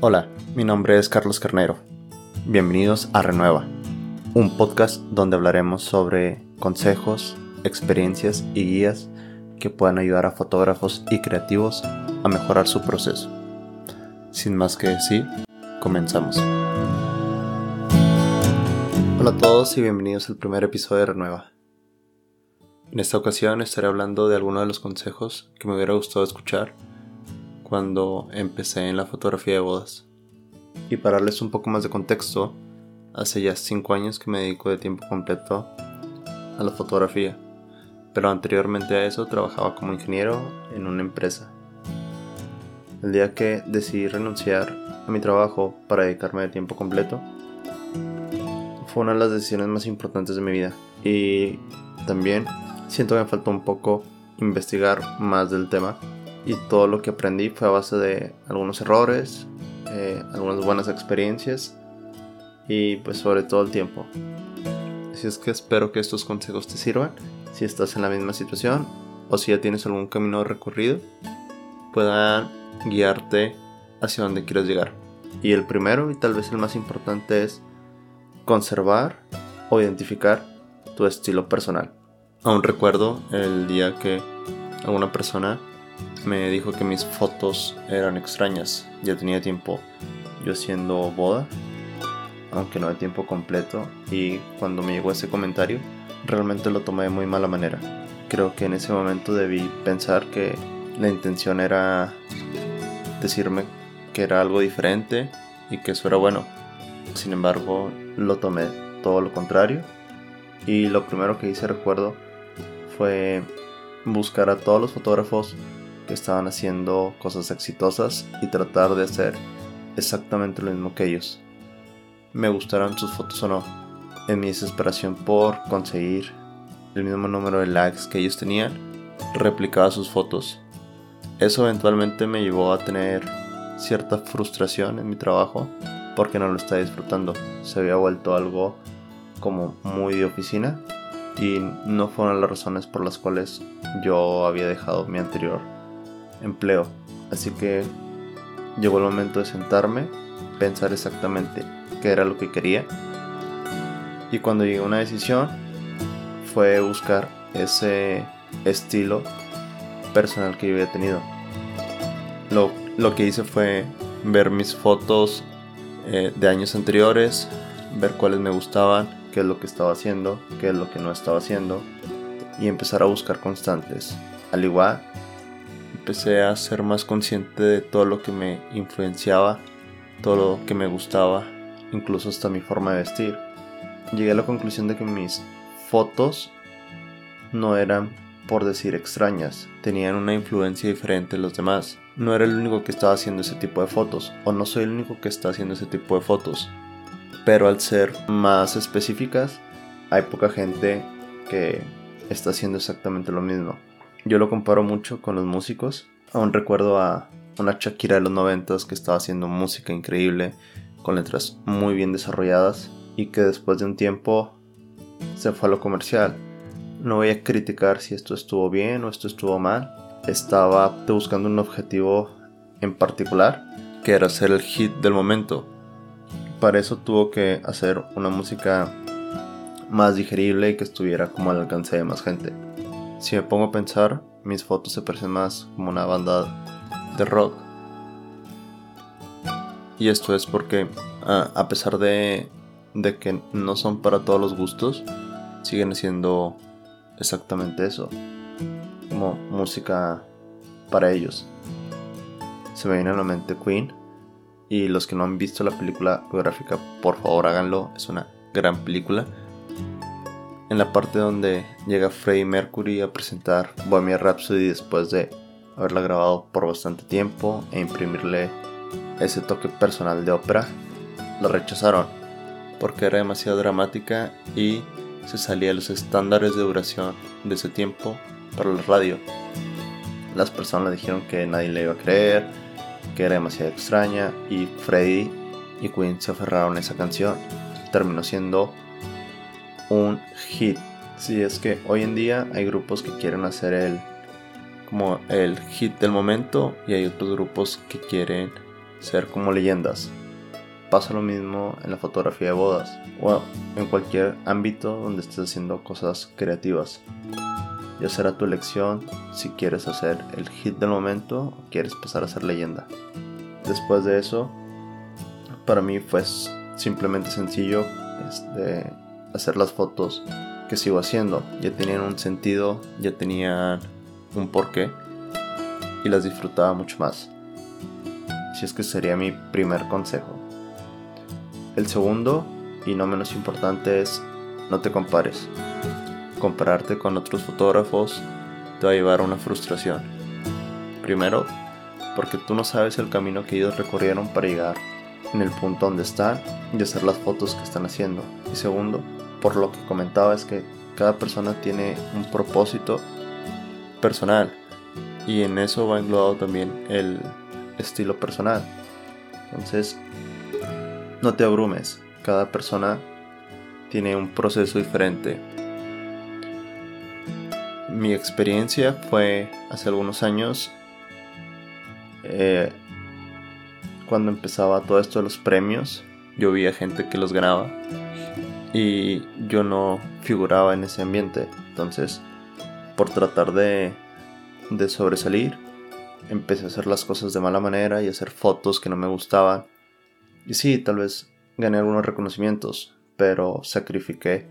Hola, mi nombre es Carlos Carnero. Bienvenidos a Renueva, un podcast donde hablaremos sobre consejos, experiencias y guías que puedan ayudar a fotógrafos y creativos a mejorar su proceso. Sin más que decir, comenzamos. Hola a todos y bienvenidos al primer episodio de Renueva. En esta ocasión estaré hablando de algunos de los consejos que me hubiera gustado escuchar cuando empecé en la fotografía de bodas. Y para darles un poco más de contexto, hace ya 5 años que me dedico de tiempo completo a la fotografía, pero anteriormente a eso trabajaba como ingeniero en una empresa. El día que decidí renunciar a mi trabajo para dedicarme de tiempo completo, fue una de las decisiones más importantes de mi vida. Y también siento que me faltó un poco investigar más del tema y todo lo que aprendí fue a base de algunos errores, eh, algunas buenas experiencias y pues sobre todo el tiempo. Así es que espero que estos consejos te sirvan si estás en la misma situación o si ya tienes algún camino recorrido, puedan guiarte hacia donde quieres llegar. Y el primero y tal vez el más importante es conservar o identificar tu estilo personal. Aún recuerdo el día que alguna persona me dijo que mis fotos eran extrañas. Ya tenía tiempo yo haciendo boda, aunque no de tiempo completo. Y cuando me llegó ese comentario, realmente lo tomé de muy mala manera. Creo que en ese momento debí pensar que la intención era decirme que era algo diferente y que eso era bueno. Sin embargo, lo tomé todo lo contrario. Y lo primero que hice, recuerdo, fue buscar a todos los fotógrafos que estaban haciendo cosas exitosas y tratar de hacer exactamente lo mismo que ellos. Me gustaran sus fotos o no. En mi desesperación por conseguir el mismo número de likes que ellos tenían, replicaba sus fotos. Eso eventualmente me llevó a tener cierta frustración en mi trabajo porque no lo estaba disfrutando. Se había vuelto algo como muy de oficina y no fueron las razones por las cuales yo había dejado mi anterior empleo. Así que llegó el momento de sentarme, pensar exactamente qué era lo que quería. Y cuando llegué a una decisión fue buscar ese estilo personal que yo había tenido. Lo, lo que hice fue ver mis fotos eh, de años anteriores, ver cuáles me gustaban, qué es lo que estaba haciendo, qué es lo que no estaba haciendo y empezar a buscar constantes. Al igual empecé a ser más consciente de todo lo que me influenciaba, todo lo que me gustaba, incluso hasta mi forma de vestir. Llegué a la conclusión de que mis fotos no eran, por decir, extrañas, tenían una influencia diferente en los demás. No era el único que estaba haciendo ese tipo de fotos, o no soy el único que está haciendo ese tipo de fotos. Pero al ser más específicas, hay poca gente que está haciendo exactamente lo mismo. Yo lo comparo mucho con los músicos. Aún recuerdo a una Shakira de los noventas que estaba haciendo música increíble, con letras muy bien desarrolladas y que después de un tiempo se fue a lo comercial. No voy a criticar si esto estuvo bien o esto estuvo mal. Estaba buscando un objetivo en particular, que era ser el hit del momento. Para eso tuvo que hacer una música más digerible y que estuviera como al alcance de más gente. Si me pongo a pensar, mis fotos se parecen más como una banda de rock. Y esto es porque, a pesar de, de que no son para todos los gustos, siguen siendo exactamente eso. Como música para ellos. Se me viene a la mente Queen. Y los que no han visto la película biográfica, por favor háganlo. Es una gran película en la parte donde llega Freddie Mercury a presentar Bohemian Rhapsody después de haberla grabado por bastante tiempo e imprimirle ese toque personal de ópera, la rechazaron porque era demasiado dramática y se salía de los estándares de duración de ese tiempo para la radio. Las personas dijeron que nadie le iba a creer, que era demasiado extraña y Freddie y Queen se aferraron a esa canción. Terminó siendo un hit. Si es que hoy en día hay grupos que quieren hacer el como el hit del momento y hay otros grupos que quieren ser como leyendas. Pasa lo mismo en la fotografía de bodas o en cualquier ámbito donde estés haciendo cosas creativas. Ya será tu elección si quieres hacer el hit del momento o quieres pasar a ser leyenda. Después de eso, para mí fue simplemente sencillo este, hacer las fotos que sigo haciendo. Ya tenían un sentido, ya tenían un porqué y las disfrutaba mucho más. Si es que sería mi primer consejo. El segundo, y no menos importante, es no te compares. Compararte con otros fotógrafos te va a llevar a una frustración. Primero, porque tú no sabes el camino que ellos recorrieron para llegar en el punto donde están y hacer las fotos que están haciendo. Y segundo, por lo que comentaba es que cada persona tiene un propósito personal y en eso va englobado también el estilo personal. Entonces, no te abrumes, cada persona tiene un proceso diferente. Mi experiencia fue hace algunos años eh, cuando empezaba todo esto de los premios. Yo veía gente que los ganaba y yo no figuraba en ese ambiente. Entonces, por tratar de, de sobresalir, empecé a hacer las cosas de mala manera y hacer fotos que no me gustaban y sí, tal vez gané algunos reconocimientos, pero sacrifiqué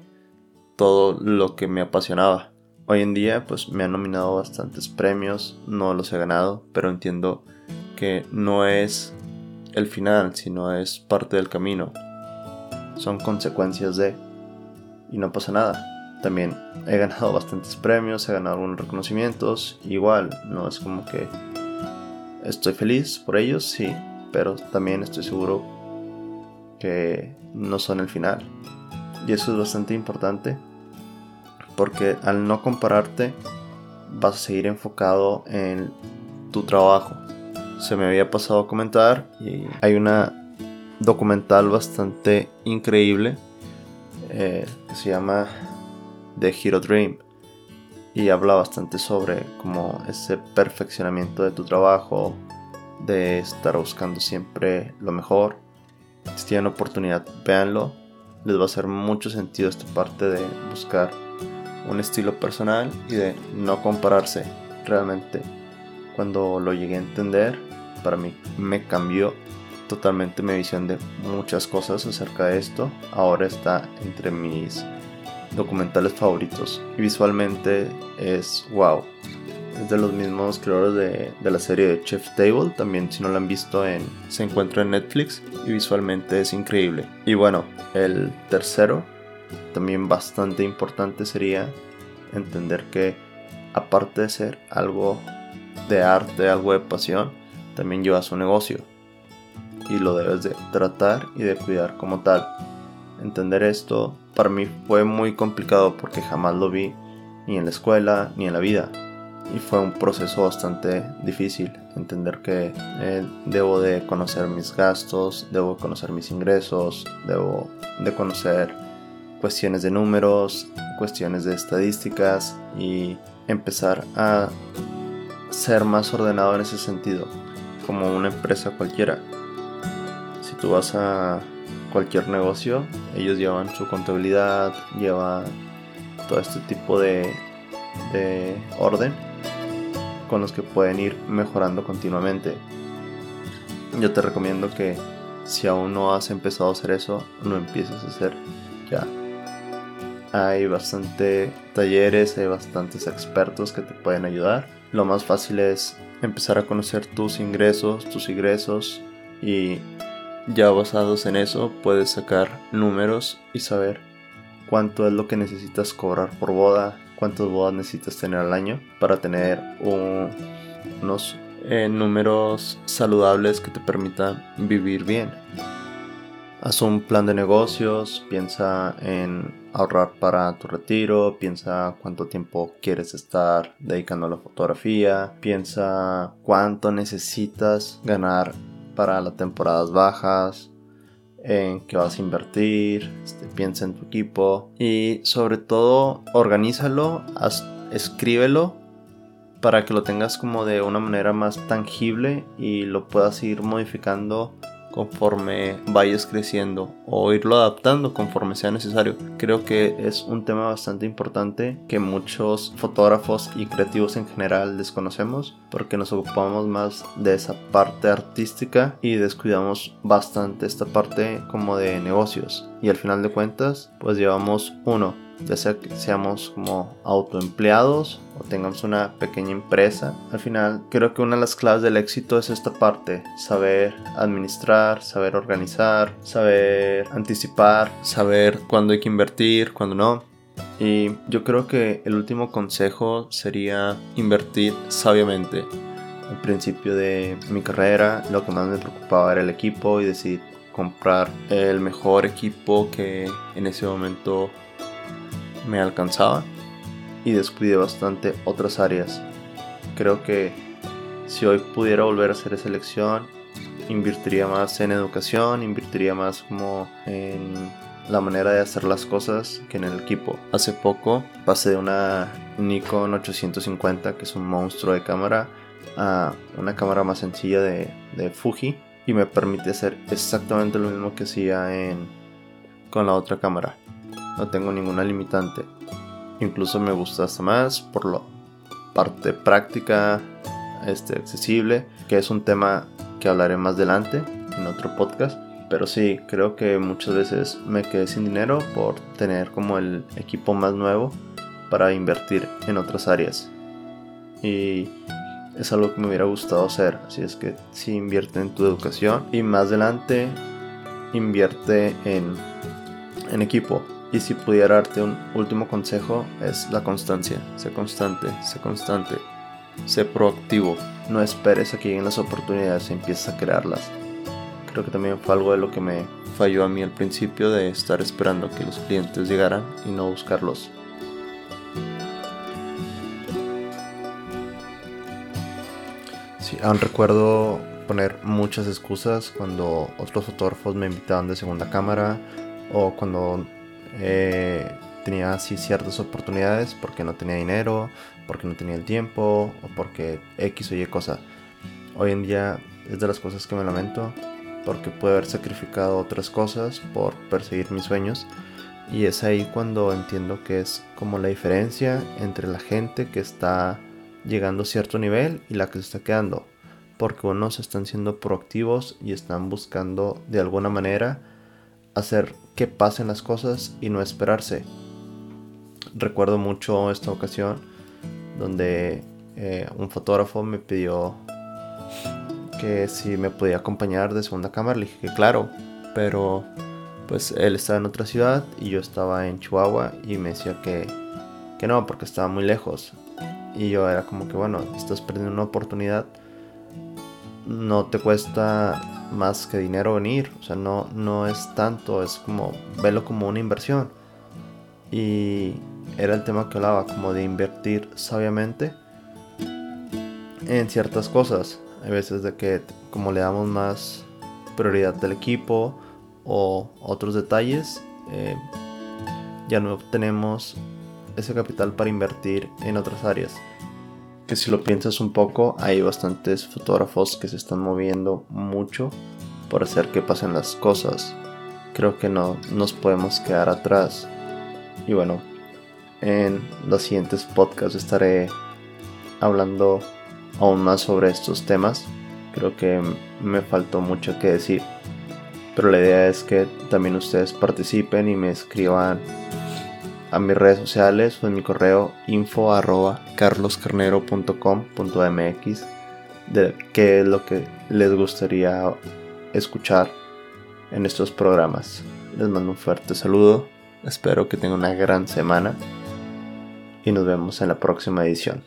todo lo que me apasionaba. Hoy en día pues me han nominado bastantes premios, no los he ganado, pero entiendo que no es el final, sino es parte del camino. Son consecuencias de... Y no pasa nada. También he ganado bastantes premios, he ganado algunos reconocimientos. Igual, no es como que estoy feliz por ellos, sí, pero también estoy seguro que no son el final. Y eso es bastante importante porque al no compararte vas a seguir enfocado en tu trabajo. Se me había pasado a comentar y hay una documental bastante increíble eh, que se llama The Hero Dream y habla bastante sobre como ese perfeccionamiento de tu trabajo, de estar buscando siempre lo mejor si tienen oportunidad, véanlo. Les va a hacer mucho sentido esta parte de buscar un estilo personal y de no compararse. Realmente, cuando lo llegué a entender, para mí me cambió totalmente mi visión de muchas cosas acerca de esto. Ahora está entre mis documentales favoritos y visualmente es wow. Es de los mismos creadores de, la serie de Chef Table. También, si no la han visto, en, se encuentra en Netflix y visualmente es increíble. Y bueno, el tercero, también bastante importante, sería entender que, aparte de ser algo de arte, algo de pasión, también lleva su negocio. Y lo debes de tratar y de cuidar como tal. Entender esto para mí fue muy complicado porque jamás lo vi ni en la escuela ni en la vida y fue un proceso bastante difícil entender que eh, debo de conocer mis gastos, debo conocer mis ingresos, debo de conocer cuestiones de números, cuestiones de estadísticas y empezar a ser más ordenado en ese sentido, como una empresa cualquiera. Tú vas a cualquier negocio, ellos llevan su contabilidad, llevan todo este tipo de, de orden con los que pueden ir mejorando continuamente. Yo te recomiendo que si aún no has empezado a hacer eso, no empieces a hacer ya. Hay bastante talleres, hay bastantes expertos que te pueden ayudar. Lo más fácil es empezar a conocer tus ingresos, tus ingresos y ya basados en eso puedes sacar números y saber cuánto es lo que necesitas cobrar por boda, cuántas bodas necesitas tener al año para tener unos eh, números saludables que te permitan vivir bien. Haz un plan de negocios, piensa en ahorrar para tu retiro, piensa cuánto tiempo quieres estar dedicando a la fotografía, piensa cuánto necesitas ganar para las temporadas bajas, en qué vas a invertir, este, piensa en tu equipo y sobre todo organízalo, escríbelo para que lo tengas como de una manera más tangible y lo puedas ir modificando conforme vayas creciendo o irlo adaptando conforme sea necesario. Creo que es un tema bastante importante que muchos fotógrafos y creativos en general desconocemos porque nos ocupamos más de esa parte artística y descuidamos bastante esta parte como de negocios. Y al final de cuentas, pues llevamos uno ya sea que seamos como autoempleados o tengamos una pequeña empresa. Al final, creo que una de las claves del éxito es esta parte, saber administrar, saber organizar, saber anticipar, saber cuándo hay que invertir, cuándo no. Y yo creo que el último consejo sería invertir sabiamente. Al principio de mi carrera, lo que más me preocupaba era el equipo y decidir comprar el mejor equipo que en ese momento me alcanzaba y descuidé bastante otras áreas. Creo que si hoy pudiera volver a hacer esa elección, invertiría más en educación, invertiría más como en la manera de hacer las cosas que en el equipo. Hace poco pasé de una Nikon 850, que es un monstruo de cámara, a una cámara más sencilla de, de Fuji y me permite hacer exactamente lo mismo que hacía en, con la otra cámara no tengo ninguna limitante. Incluso me gusta hasta más por la parte práctica, este, accesible, que es un tema que hablaré más adelante en otro podcast. Pero sí, creo que muchas veces me quedé sin dinero por tener como el equipo más nuevo para invertir en otras áreas. Y es algo que me hubiera gustado hacer. Así es que si invierte en tu educación y más adelante invierte en, en equipo. Y si pudiera darte un último consejo es la constancia. Sé constante, sé constante. Sé proactivo. No esperes a que lleguen las oportunidades y empieces a crearlas. Creo que también fue algo de lo que me falló a mí al principio de estar esperando que los clientes llegaran y no buscarlos. Aún recuerdo poner muchas excusas cuando otros fotógrafos me invitaban de segunda cámara o cuando eh, tenía así ciertas oportunidades porque no tenía dinero, porque no tenía el tiempo o porque X o Y cosa. Hoy en día es de las cosas que me lamento porque pude haber sacrificado otras cosas por perseguir mis sueños. Y es ahí cuando entiendo que es como la diferencia entre la gente que está llegando a cierto nivel y la que se está quedando. Porque unos están siendo proactivos y están buscando de alguna manera hacer que pasen las cosas y no esperarse. Recuerdo mucho esta ocasión donde eh, un fotógrafo me pidió que si me podía acompañar de segunda cámara. Le dije que claro, pero pues él estaba en otra ciudad y yo estaba en Chihuahua y me decía que, que no, porque estaba muy lejos. Y yo era como que bueno, estás perdiendo una oportunidad. No te cuesta más que dinero venir. O sea, no, no es tanto, es como verlo como una inversión. Y era el tema que hablaba, como de invertir sabiamente en ciertas cosas. Hay veces de que como le damos más prioridad del equipo o otros detalles, eh, ya no tenemos ese capital para invertir en otras áreas que si lo piensas un poco, hay bastantes fotógrafos que se están moviendo mucho por hacer que pasen las cosas. Creo que no nos podemos quedar atrás. Y bueno, en los siguientes podcasts estaré hablando aún más sobre estos temas. Creo que me faltó mucho que decir. Pero la idea es que también ustedes participen y me escriban a mis redes sociales o en mi correo info arroba carloscarnero.com.mx de qué es lo que les gustaría escuchar en estos programas. Les mando un fuerte saludo, espero que tengan una gran semana y nos vemos en la próxima edición.